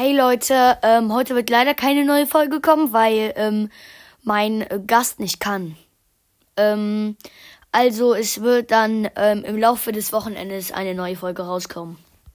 Hey Leute, ähm, heute wird leider keine neue Folge kommen, weil ähm, mein Gast nicht kann. Ähm, also es wird dann ähm, im Laufe des Wochenendes eine neue Folge rauskommen.